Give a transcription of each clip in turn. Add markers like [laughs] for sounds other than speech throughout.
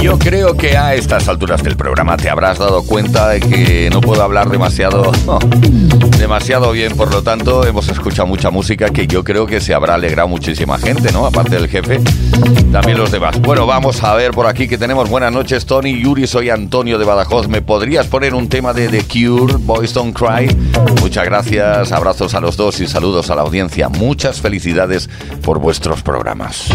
Yo creo que a estas alturas del programa te habrás dado cuenta de que no puedo hablar demasiado, [laughs] demasiado bien, por lo tanto hemos escuchado mucha música que yo creo que se habrá alegrado muchísima gente, ¿no? Aparte del jefe, también los demás. Bueno, vamos a ver por aquí que tenemos buenas noches, Tony, Yuri, soy Antonio de Badajoz. ¿Me podrías poner un tema de The Cure, Boys Don't Cry? Muchas gracias, abrazos a los dos y saludos a la audiencia. Muchas felicidades por vuestros programas.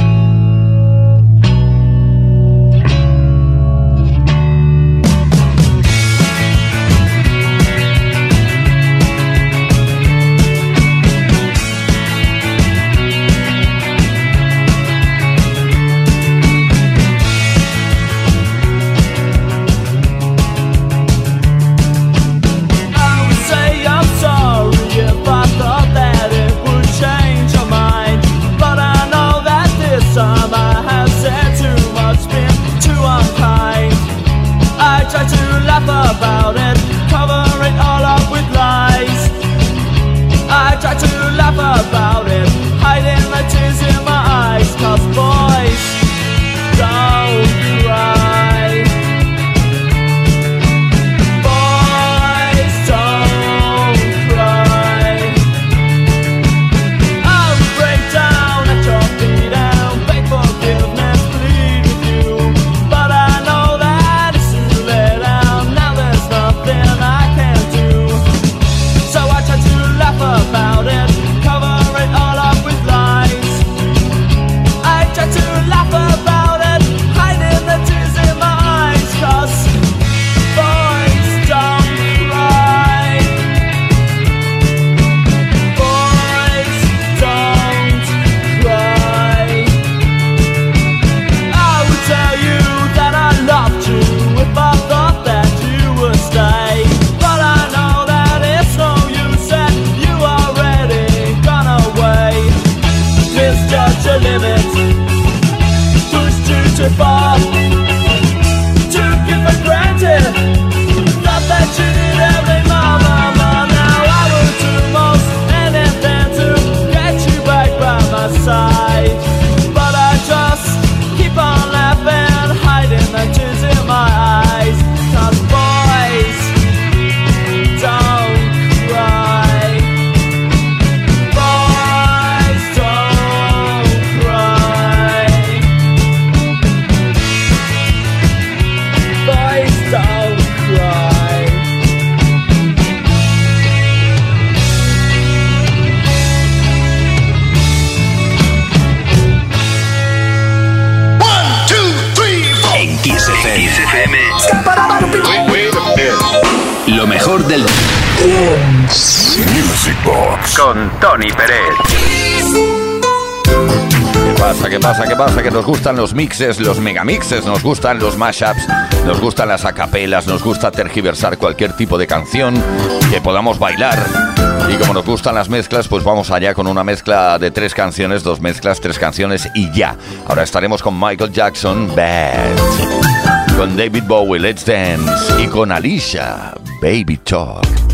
about it. Nos gustan los mixes, los megamixes, nos gustan los mashups, nos gustan las acapelas, nos gusta tergiversar cualquier tipo de canción que podamos bailar. Y como nos gustan las mezclas, pues vamos allá con una mezcla de tres canciones, dos mezclas, tres canciones y ya. Ahora estaremos con Michael Jackson, Bad. Con David Bowie, Let's Dance. Y con Alicia, Baby Talk.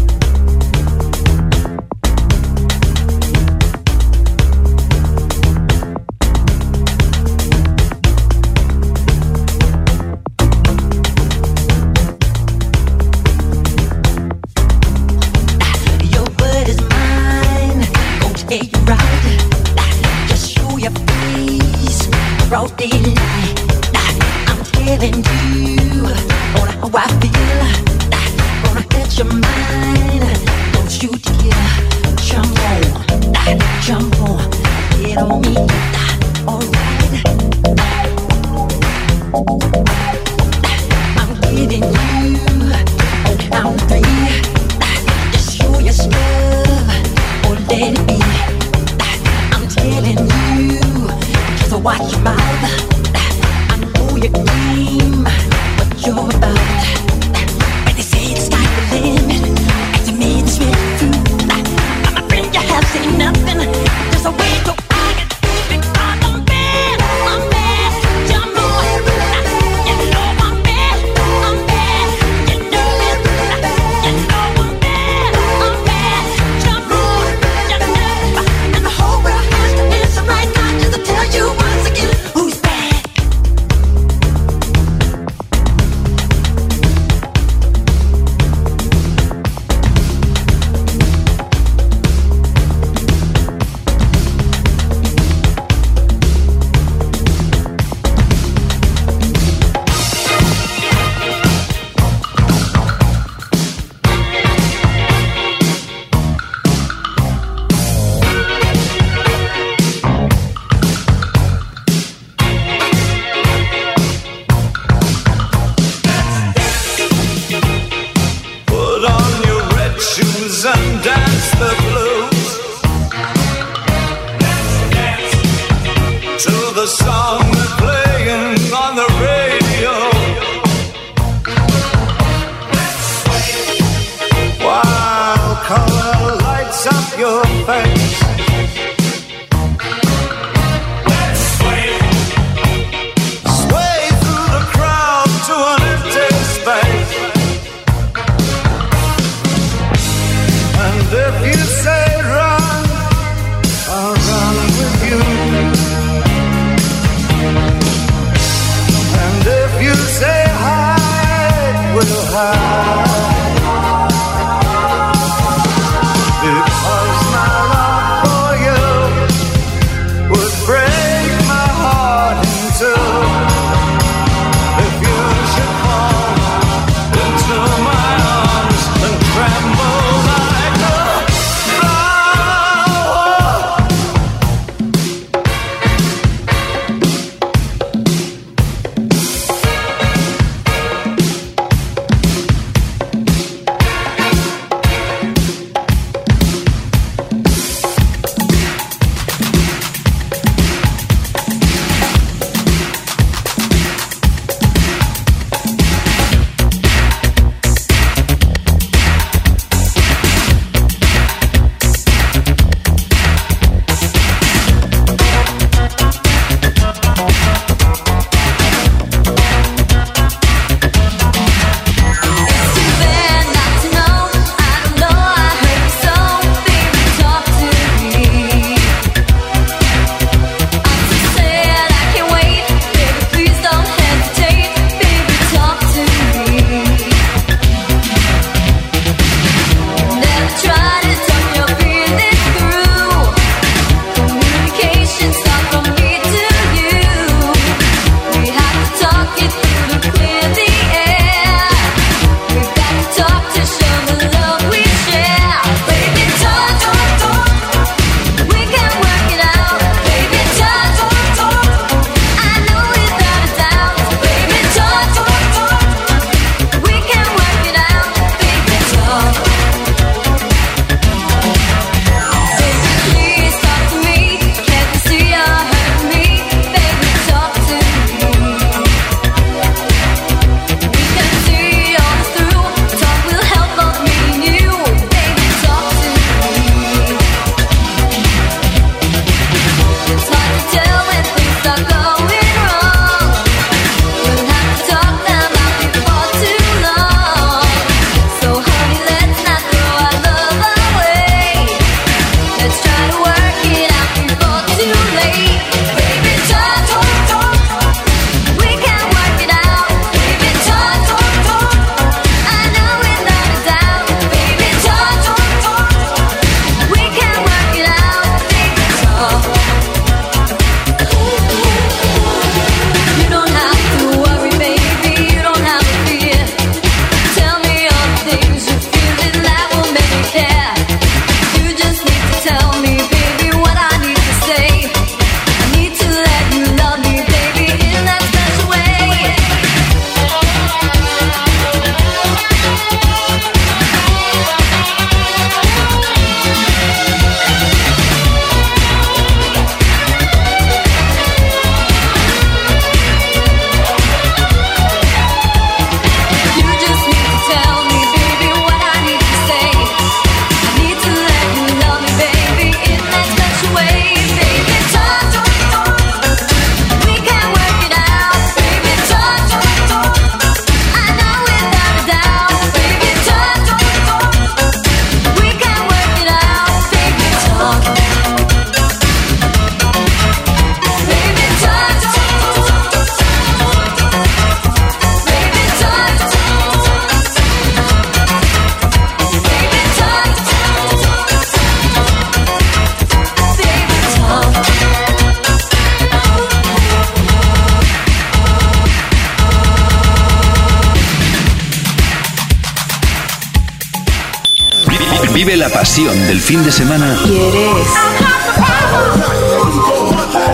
Fin de semana. ¿Quieres?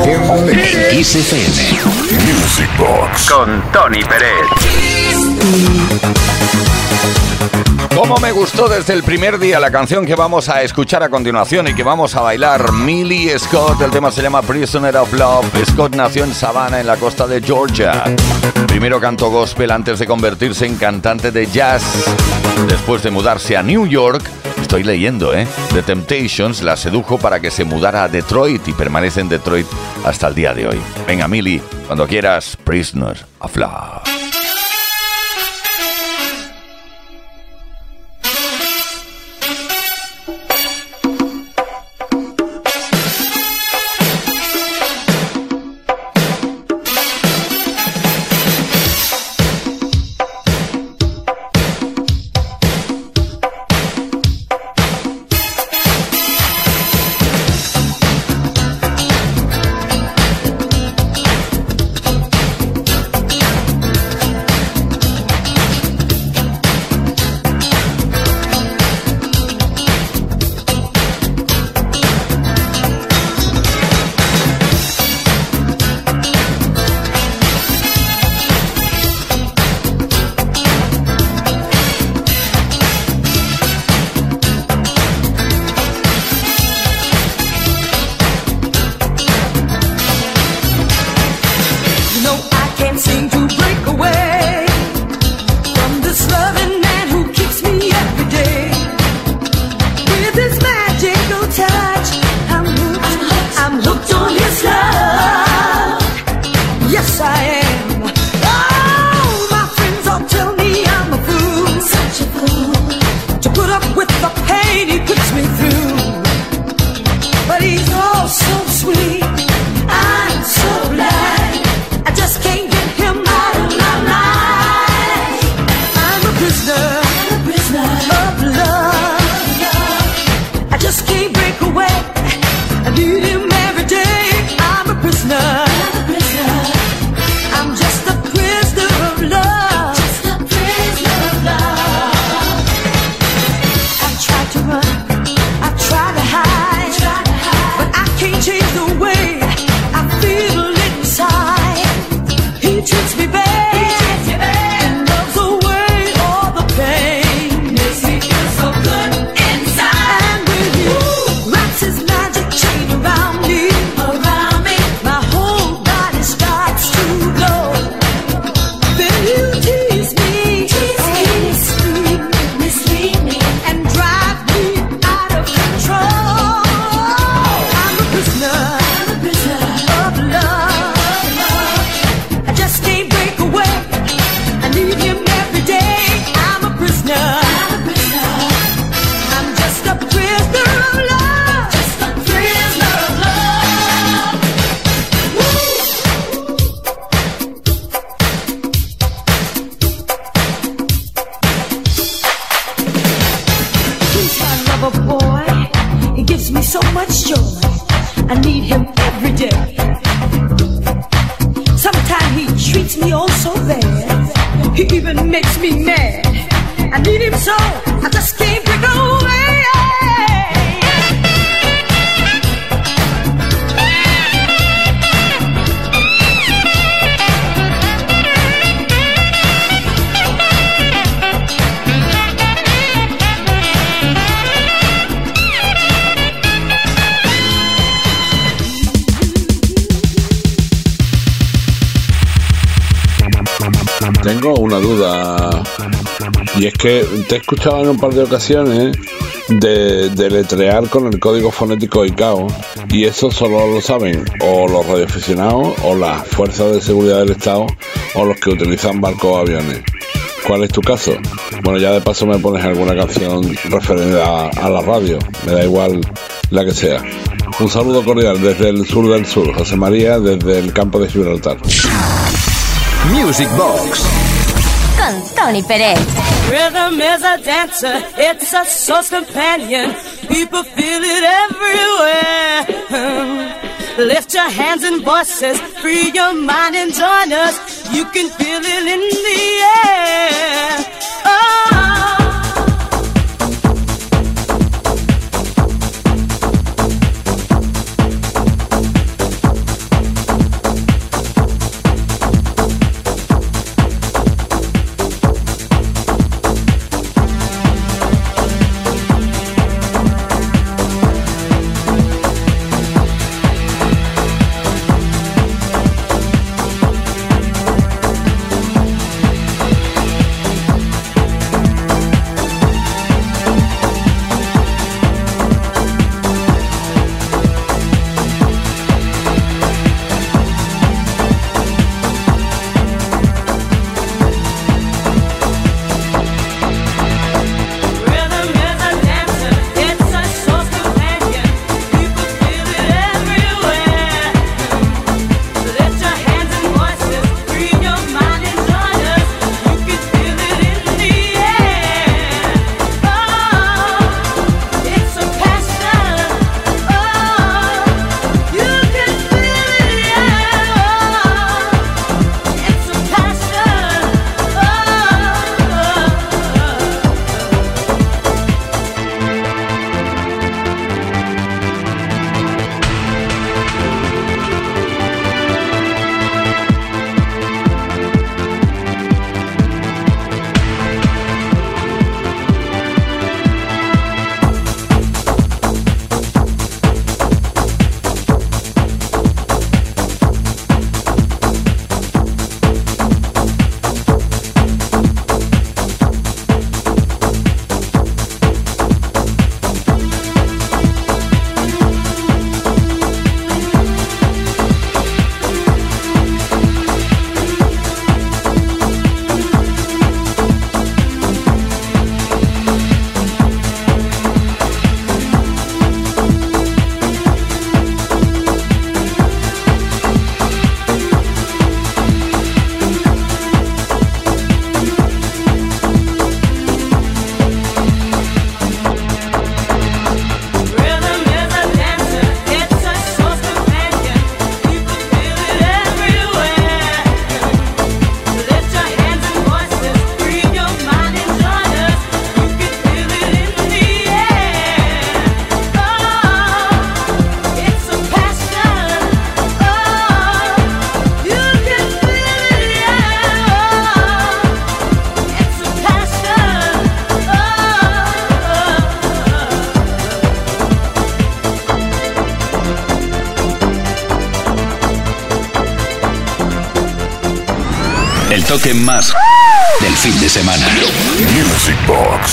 En XFM. Music Box. Con Tony Pérez. Como me gustó desde el primer día la canción que vamos a escuchar a continuación y que vamos a bailar, Millie Scott, el tema se llama Prisoner of Love. Scott nació en Savannah, en la costa de Georgia. Primero cantó gospel antes de convertirse en cantante de jazz. Después de mudarse a New York, estoy leyendo, ¿eh? The Temptations la sedujo para que se mudara a Detroit y permanece en Detroit hasta el día de hoy. Venga, Millie, cuando quieras, Prisoner of Love. Te he escuchado en un par de ocasiones de, letrear con el código fonético ICAO y eso solo lo saben o los radioaficionados o las fuerzas de seguridad del Estado o los que utilizan barcos o aviones. ¿Cuál es tu caso? Bueno, ya de paso me pones alguna canción referida a la radio, me da igual la que sea. Un saludo cordial desde el sur del sur, José María, desde el campo de Gibraltar. Music Box Tony Pérez. Rhythm is a dancer, it's a source companion. People feel it everywhere. Lift your hands and voices, free your mind and join us. You can feel it in the air. Oh.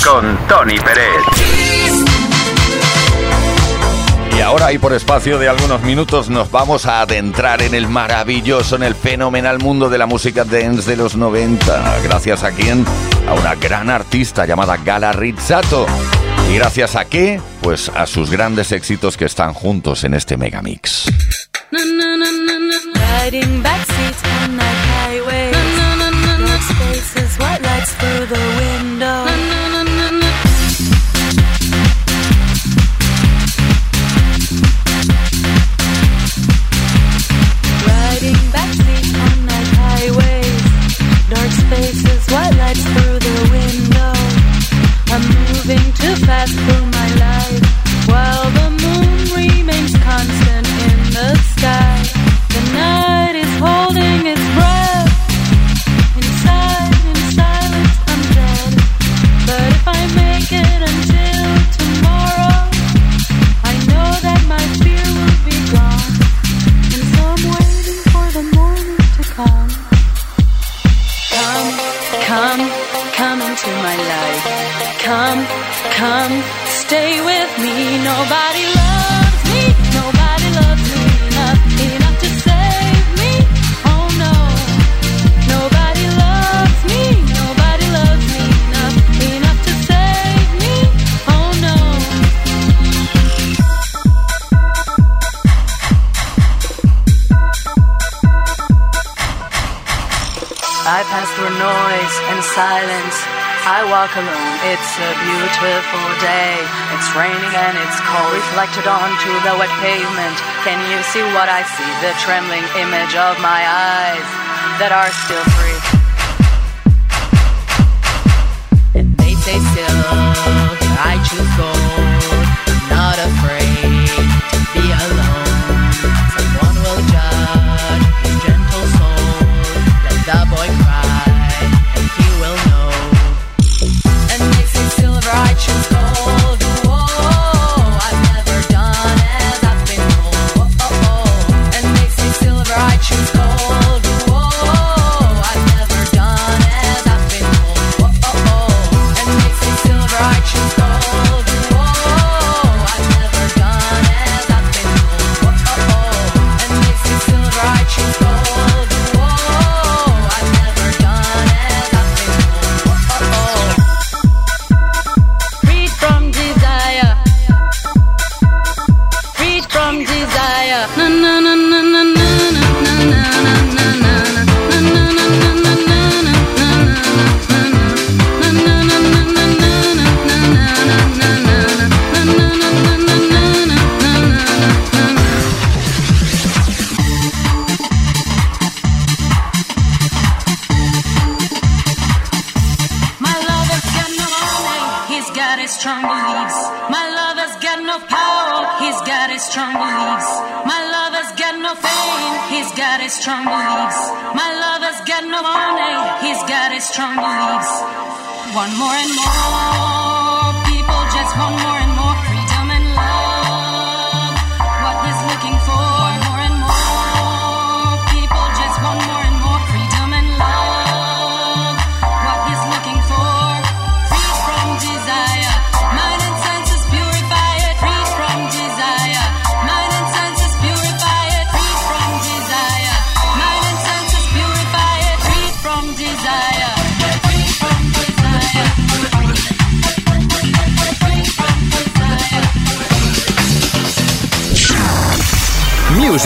con Tony Pérez. Y ahora y por espacio de algunos minutos nos vamos a adentrar en el maravilloso, en el fenomenal mundo de la música dance de los 90. Gracias a quién? A una gran artista llamada Gala Rizzato. ¿Y gracias a qué? Pues a sus grandes éxitos que están juntos en este megamix. see what I see, the trembling image of my eyes that are still free.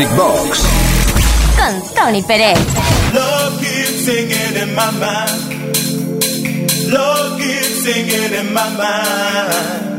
Box. Con Tony Pérez. Love keeps singing in my mind.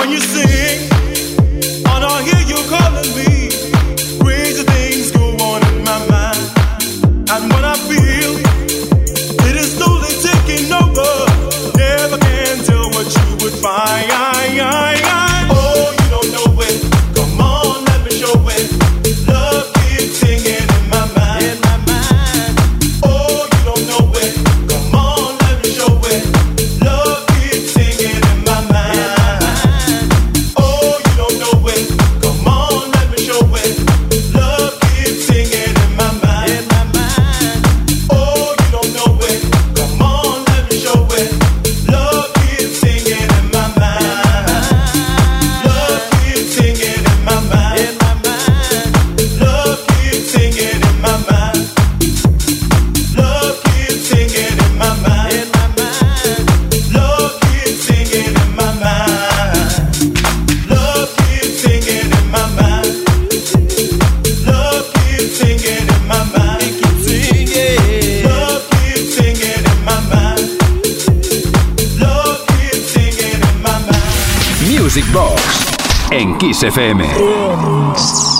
when you see Kiss FM.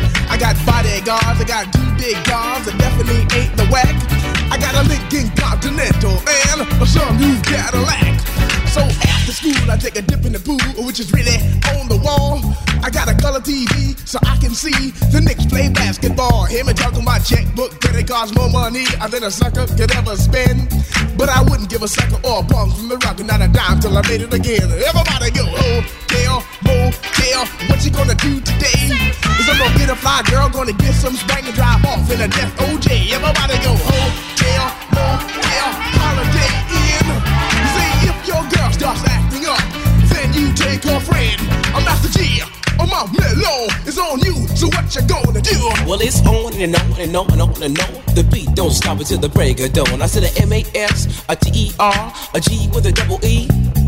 I got bodyguards, I got two big guards, I definitely ain't the whack. I got a Lincoln Continental and a some new Cadillac. So after school, I take a dip in the pool, which is really on the wall. I got a color TV so I can see the Knicks play basketball. Him and talking my checkbook, but it costs more money than a sucker could ever spend. But I wouldn't give a sucker or a bum from the rock, not a dime till I made it again. Everybody go, oh, hotel, motel, what you gonna do today? Is I'm gonna get a fly girl, gonna get some spring and drive off in a death OJ. Everybody go, hotel, motel, holiday in. You see, if your girl starts acting up, then you take her friend. I'm Master G. Oh, my mellow is on you, so what you gonna do? Well, it's on and on and on and on and on. The beat don't stop until the break of dawn. I said a M-A-S, a T-E-R, a G with a double E.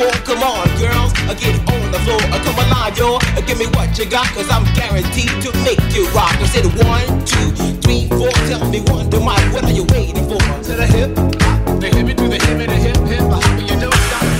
four. Come on, girls, I get on the floor. I come alive, y'all. Uh, give me what you got, cause I'm guaranteed to make you rock. I said one, two, three, four. Tell me one, the mic, what are you waiting for? To the hip, hop, the hip, to the hip, the hip, hip, hop, you don't stop.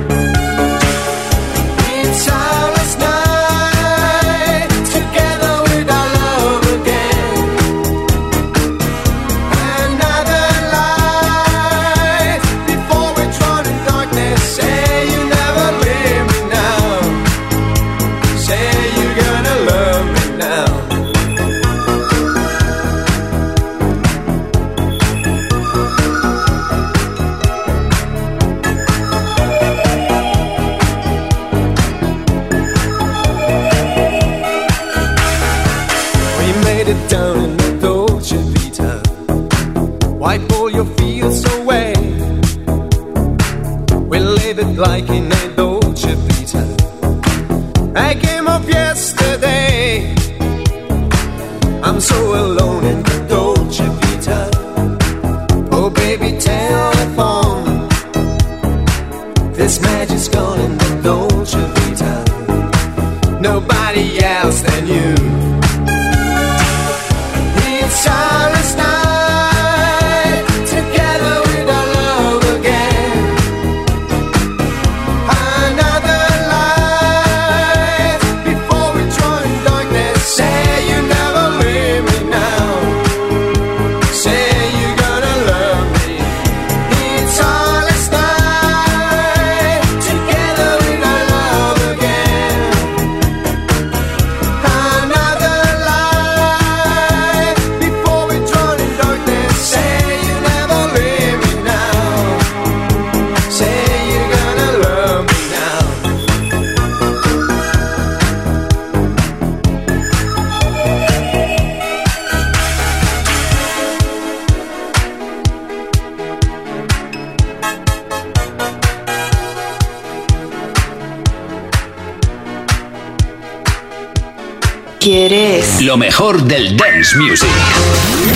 Lo mejor del dance music.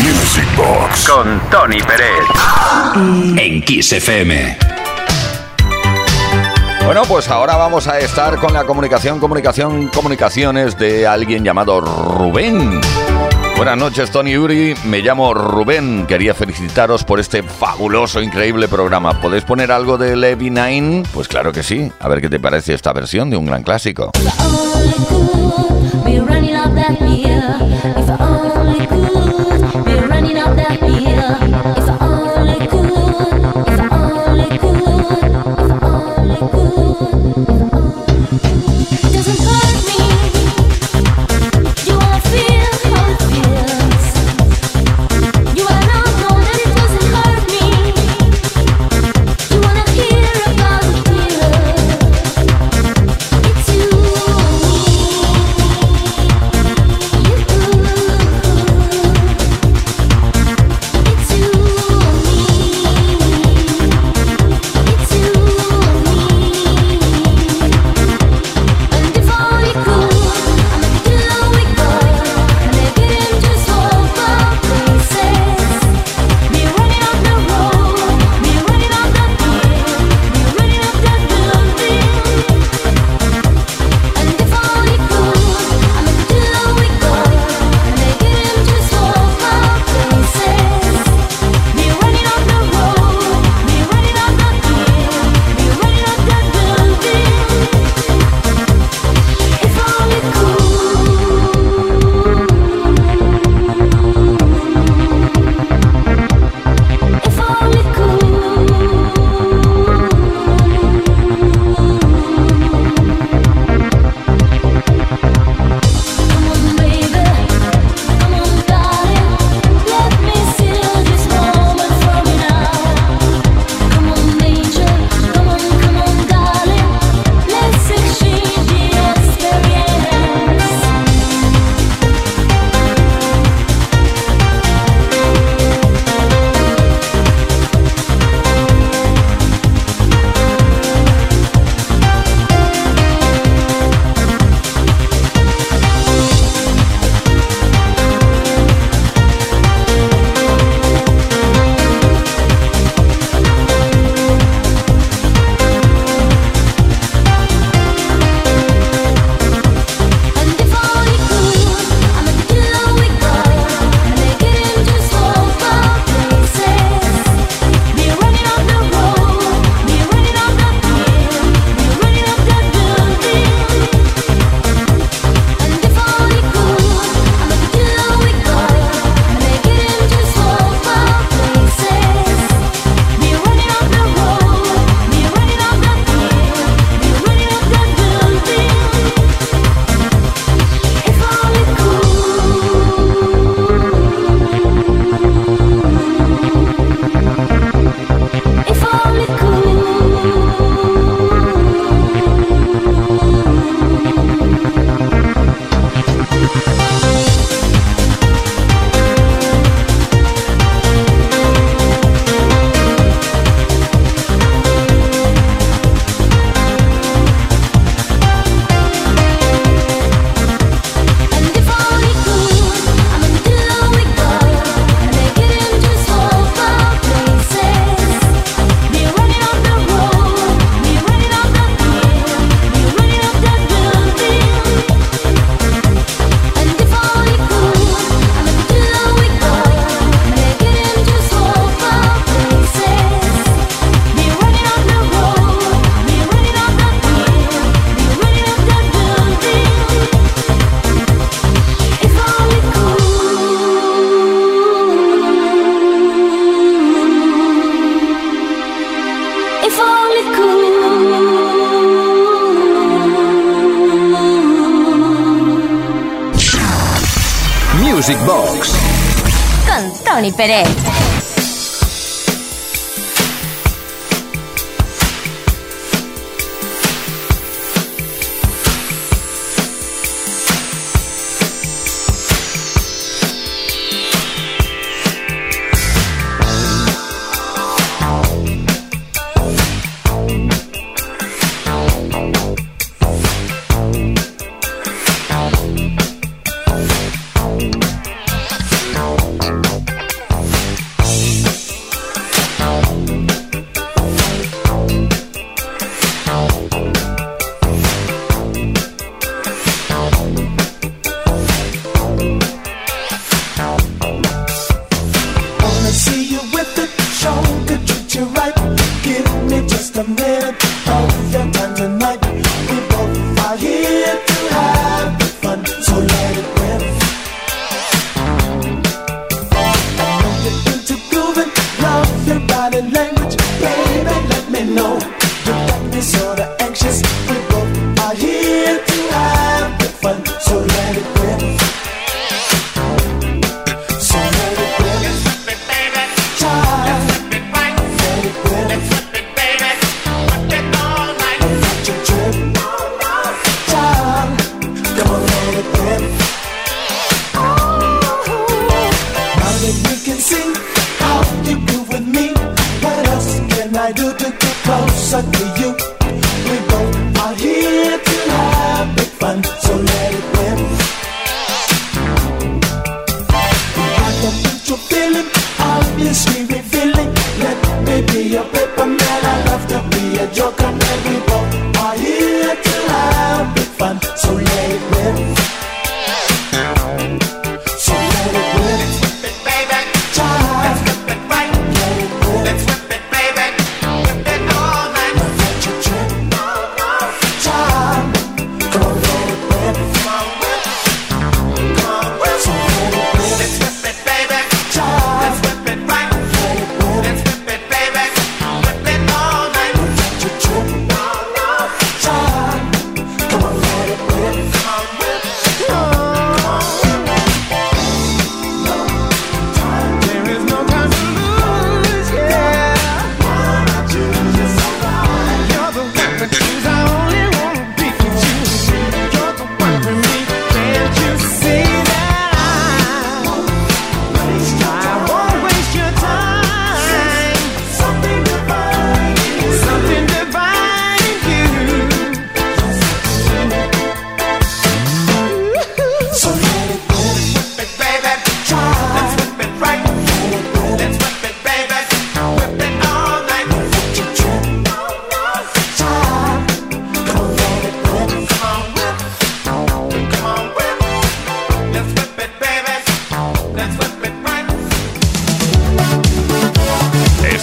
Music Box. Con Tony Pérez. En Kiss FM. Bueno, pues ahora vamos a estar con la comunicación, comunicación, comunicaciones de alguien llamado Rubén. Buenas noches, Tony Uri. Me llamo Rubén. Quería felicitaros por este fabuloso, increíble programa. ¿Podéis poner algo de Levy Nine? Pues claro que sí. A ver qué te parece esta versión de un gran clásico. If I only could be running up that hill.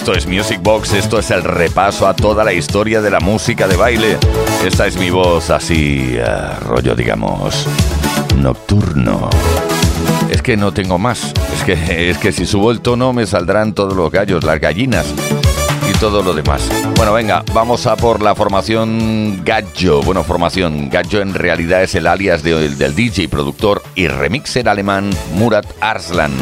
Esto es Music Box, esto es el repaso a toda la historia de la música de baile. Esta es mi voz así, uh, rollo digamos, nocturno. Es que no tengo más, es que, es que si subo el tono me saldrán todos los gallos, las gallinas y todo lo demás. Bueno, venga, vamos a por la formación Gallo. Bueno, formación Gallo en realidad es el alias de, del DJ, productor y remixer alemán Murat Arslan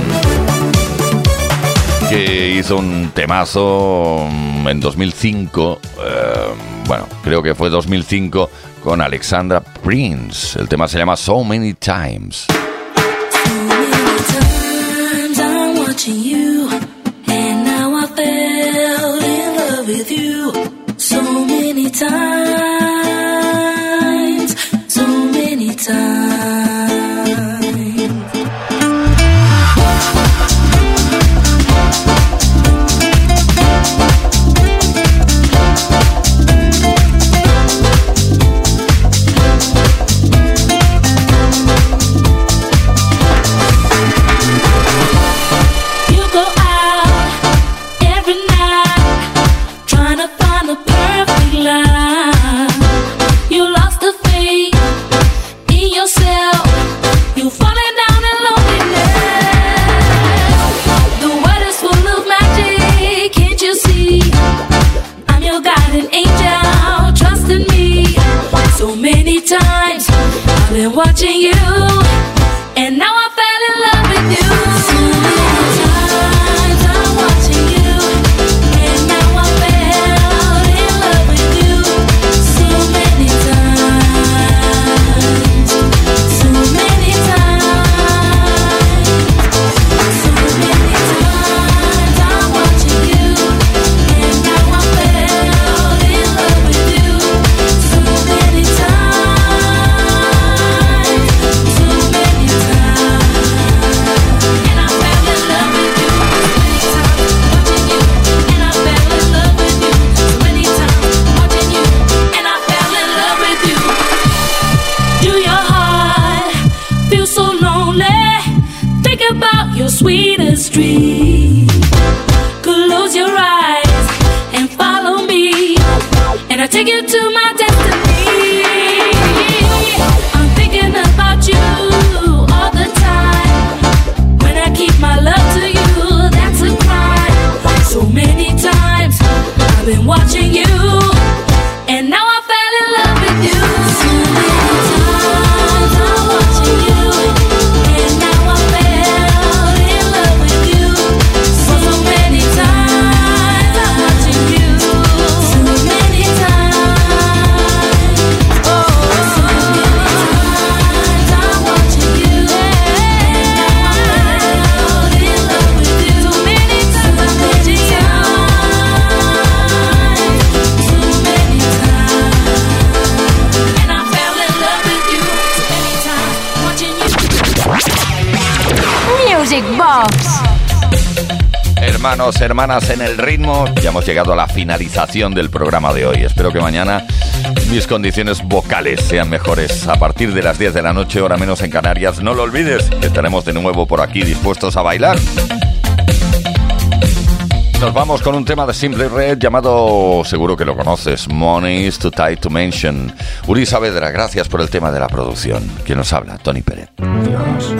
que hizo un temazo mm, en 2005, eh, bueno, creo que fue 2005, con Alexandra Prince. El tema se llama So Many Times. So many times, so many times. watching you. hermanos, hermanas en el ritmo. Ya hemos llegado a la finalización del programa de hoy. Espero que mañana mis condiciones vocales sean mejores. A partir de las 10 de la noche, hora menos en Canarias, no lo olvides, estaremos de nuevo por aquí dispuestos a bailar. Nos vamos con un tema de Simple Red llamado, seguro que lo conoces, Money is too tight to mention. Uri Saavedra, gracias por el tema de la producción. Quien nos habla, Tony Pérez. Dios.